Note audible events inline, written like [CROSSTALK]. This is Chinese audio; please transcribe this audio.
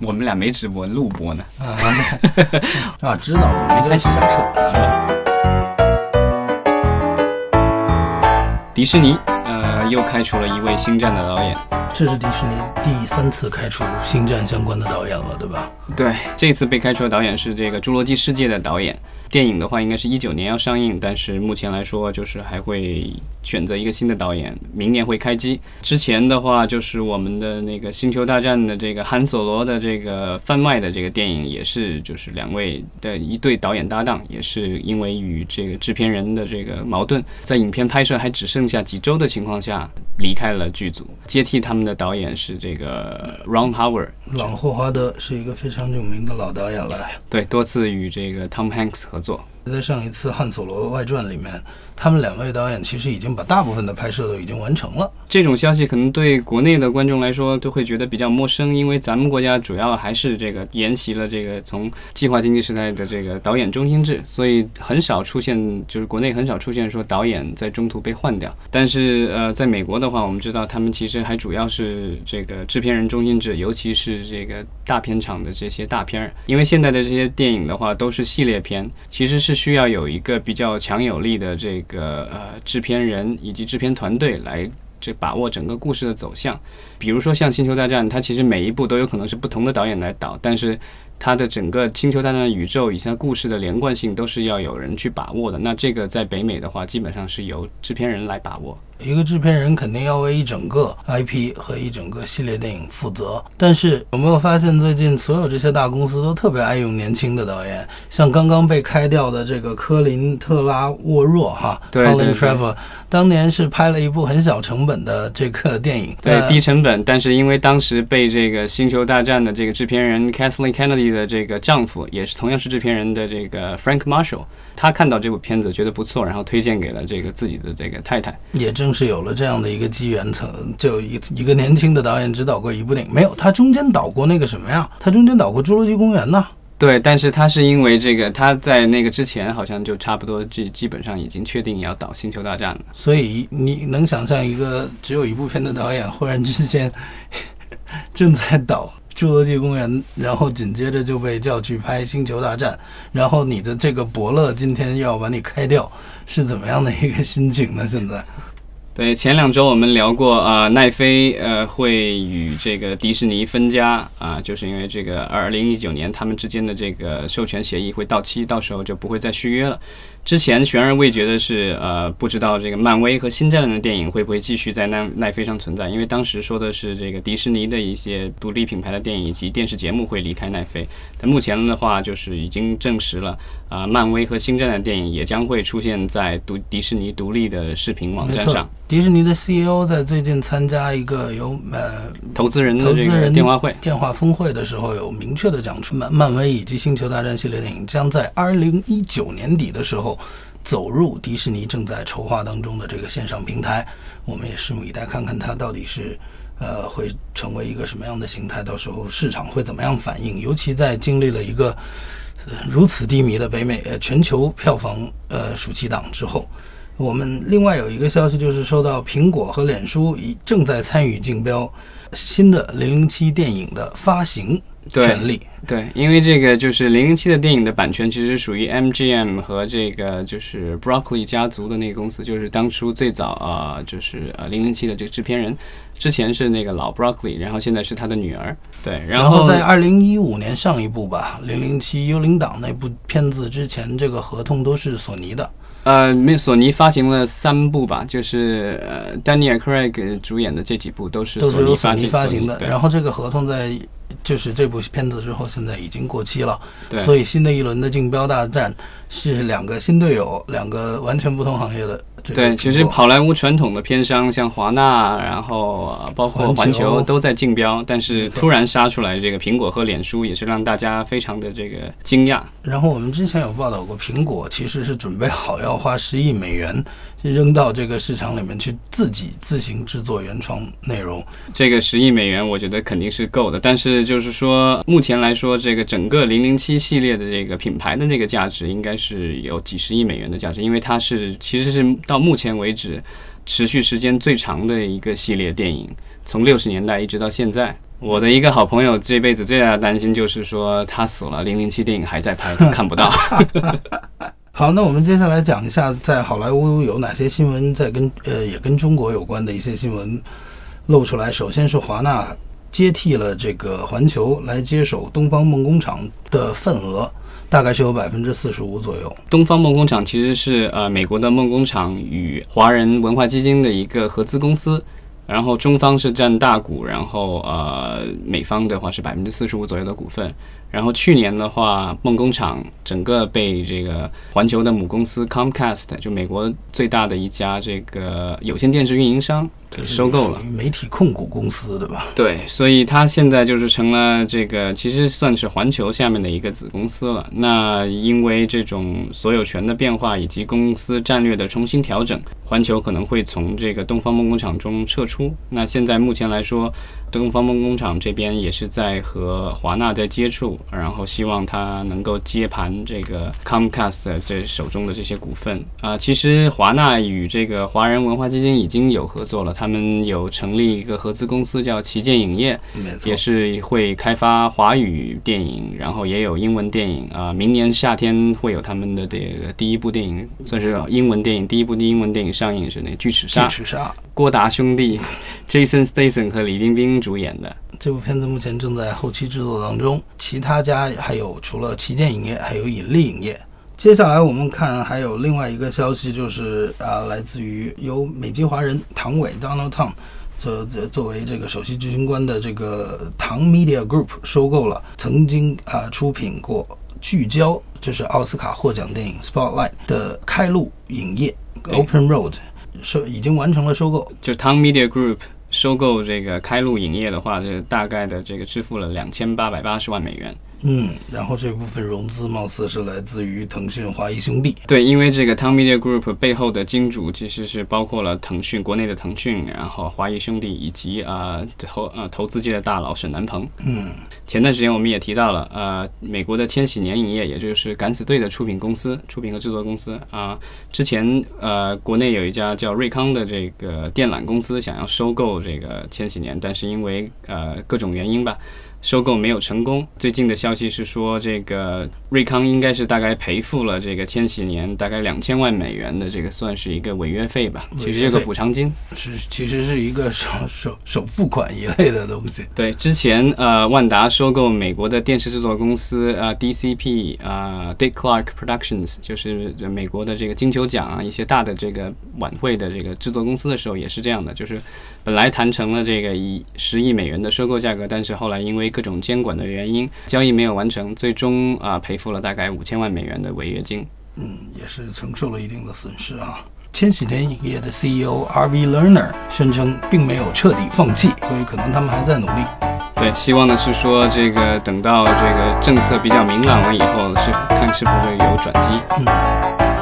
我们俩没直播，录播呢。啊 [LAUGHS] 啊，知道，我没开始瞎扯。迪士尼呃又开除了一位星战的导演。这是迪士尼第三次开除星战相关的导演了，对吧？对，这次被开除的导演是这个《侏罗纪世界》的导演。电影的话，应该是一九年要上映，但是目前来说，就是还会选择一个新的导演，明年会开机。之前的话，就是我们的那个《星球大战》的这个汉索罗的这个贩卖的这个电影，也是就是两位的一对导演搭档，也是因为与这个制片人的这个矛盾，在影片拍摄还只剩下几周的情况下离开了剧组，接替他们的导演是这个 Ron Howard，朗霍华德是一个非常有名的老导演了，对，多次与这个 Tom Hanks 合做。在上一次《汉索罗外传》里面。他们两位导演其实已经把大部分的拍摄都已经完成了。这种消息可能对国内的观众来说都会觉得比较陌生，因为咱们国家主要还是这个沿袭了这个从计划经济时代的这个导演中心制，所以很少出现，就是国内很少出现说导演在中途被换掉。但是呃，在美国的话，我们知道他们其实还主要是这个制片人中心制，尤其是这个大片场的这些大片儿，因为现在的这些电影的话都是系列片，其实是需要有一个比较强有力的这。个呃，制片人以及制片团队来这把握整个故事的走向，比如说像《星球大战》，它其实每一部都有可能是不同的导演来导，但是它的整个《星球大战》宇宙以及它故事的连贯性都是要有人去把握的。那这个在北美的话，基本上是由制片人来把握。一个制片人肯定要为一整个 IP 和一整个系列电影负责，但是有没有发现最近所有这些大公司都特别爱用年轻的导演？像刚刚被开掉的这个科林特拉沃若哈，Colin Trevor，当年是拍了一部很小成本的这个电影，对低成本，但是因为当时被这个《星球大战》的这个制片人 Kathleen Kennedy 的这个丈夫，也是同样是制片人的这个 Frank Marshall。他看到这部片子觉得不错，然后推荐给了这个自己的这个太太。也正是有了这样的一个机缘，曾就一一个年轻的导演指导过一部电影，没有他中间导过那个什么呀？他中间导过《侏罗纪公园》呢。对，但是他是因为这个他在那个之前好像就差不多基基本上已经确定要导《星球大战》了。所以你能想象一个只有一部片的导演忽然之间正在导？侏罗纪公园，然后紧接着就被叫去拍星球大战，然后你的这个伯乐今天要把你开掉，是怎么样的一个心情呢？现在？对，前两周我们聊过呃，奈飞呃会与这个迪士尼分家啊，就是因为这个二零一九年他们之间的这个授权协议会到期，到时候就不会再续约了。之前悬而未决的是，呃，不知道这个漫威和星战的电影会不会继续在奈奈飞上存在，因为当时说的是这个迪士尼的一些独立品牌的电影以及电视节目会离开奈飞，但目前的话就是已经证实了，啊，漫威和星战的电影也将会出现在独迪士尼独立的视频网站上。迪士尼的 CEO 在最近参加一个由呃投资人的这个电话会、电话峰会的时候，有明确的讲出，漫漫威以及星球大战系列电影将在二零一九年底的时候。走入迪士尼正在筹划当中的这个线上平台，我们也拭目以待，看看它到底是呃会成为一个什么样的形态，到时候市场会怎么样反应？尤其在经历了一个如此低迷的北美呃全球票房呃暑期档之后，我们另外有一个消息就是收到苹果和脸书已正在参与竞标新的零零七电影的发行。权利对，因为这个就是零零七的电影的版权其实属于 MGM 和这个就是 Broccoli 家族的那个公司，就是当初最早啊，就是呃零零七的这个制片人，之前是那个老 Broccoli，然后现在是他的女儿。对，然后在二零一五年上一部吧，零零七幽灵党那部片子之前，这个合同都是索尼的。呃，没索尼发行了三部吧，就是呃丹尼尔·克瑞格主演的这几部都是都是由索尼发行的。然后这个合同在。就是这部片子之后，现在已经过期了，对，所以新的一轮的竞标大战是两个新队友，两个完全不同行业的。对，其实好莱坞传统的片商像华纳，然后包括环球都在竞标，但是突然杀出来这个苹果和脸书，也是让大家非常的这个惊讶。然后我们之前有报道过，苹果其实是准备好要花十亿美元扔到这个市场里面去，自己自行制作原创内容。这个十亿美元，我觉得肯定是够的。但是就是说，目前来说，这个整个零零七系列的这个品牌的那个价值，应该是有几十亿美元的价值，因为它是其实是到目前为止持续时间最长的一个系列电影，从六十年代一直到现在。我的一个好朋友这辈子最大的担心就是说他死了，零零七电影还在拍，看不到。[LAUGHS] 好，那我们接下来讲一下在好莱坞有哪些新闻在跟呃也跟中国有关的一些新闻露出来。首先是华纳接替了这个环球来接手东方梦工厂的份额，大概是有百分之四十五左右。东方梦工厂其实是呃美国的梦工厂与华人文化基金的一个合资公司。然后中方是占大股，然后呃美方的话是百分之四十五左右的股份。然后去年的话，梦工厂整个被这个环球的母公司 Comcast，就美国最大的一家这个有线电视运营商给收购了，媒体控股公司的吧？对，所以它现在就是成了这个其实算是环球下面的一个子公司了。那因为这种所有权的变化以及公司战略的重新调整，环球可能会从这个东方梦工厂中撤出。那现在目前来说。东方梦工厂这边也是在和华纳在接触，然后希望他能够接盘这个 Comcast 这手中的这些股份啊。其实华纳与这个华人文化基金已经有合作了，他们有成立一个合资公司叫旗舰影业，也是会开发华语电影，然后也有英文电影啊。明年夏天会有他们的这个第一部电影，算是英文电影第一部的英文电影上映是那《巨齿鲨》，巨齿鲨，郭达兄弟，Jason Statham 和李冰冰。主演的这部片子目前正在后期制作当中，其他家还有除了旗舰影业，还有引力影业。接下来我们看还有另外一个消息，就是啊，来自于由美籍华人唐伟 Donald Tong 作作为这个首席执行官的这个唐 Media Group 收购了曾经啊出品过《聚焦》就是奥斯卡获奖电影 Spotlight 的开路影业 Open Road 收已经完成了收购，就是唐 Media Group。收购这个开路影业的话，这大概的这个支付了两千八百八十万美元。嗯，然后这部分融资貌似是来自于腾讯华谊兄弟。对，因为这个 t o m Media Group 背后的金主其实是包括了腾讯国内的腾讯，然后华谊兄弟以及啊投呃投资界的大佬沈南鹏。嗯，前段时间我们也提到了，呃，美国的千禧年影业，也就是敢死队的出品公司、出品和制作公司啊，之前呃国内有一家叫瑞康的这个电缆公司想要收购这个千禧年，但是因为呃各种原因吧。收购没有成功。最近的消息是说，这个瑞康应该是大概赔付了这个千禧年大概两千万美元的这个算是一个违约费吧，其实这个补偿金是其实是一个首首首付款一类的东西。对，之前呃万达收购美国的电视制作公司啊 DCP 啊 Dick Clark Productions，就是美国的这个金球奖啊一些大的这个晚会的这个制作公司的时候也是这样的，就是本来谈成了这个以十亿美元的收购价格，但是后来因为各种监管的原因，交易没有完成，最终啊赔付了大概五千万美元的违约金。嗯，也是承受了一定的损失啊。千禧年影业的 CEO R.V. Lerner 宣称，并没有彻底放弃，所以可能他们还在努力。对，希望呢是说，这个等到这个政策比较明朗了以后，是看是不是有转机。嗯。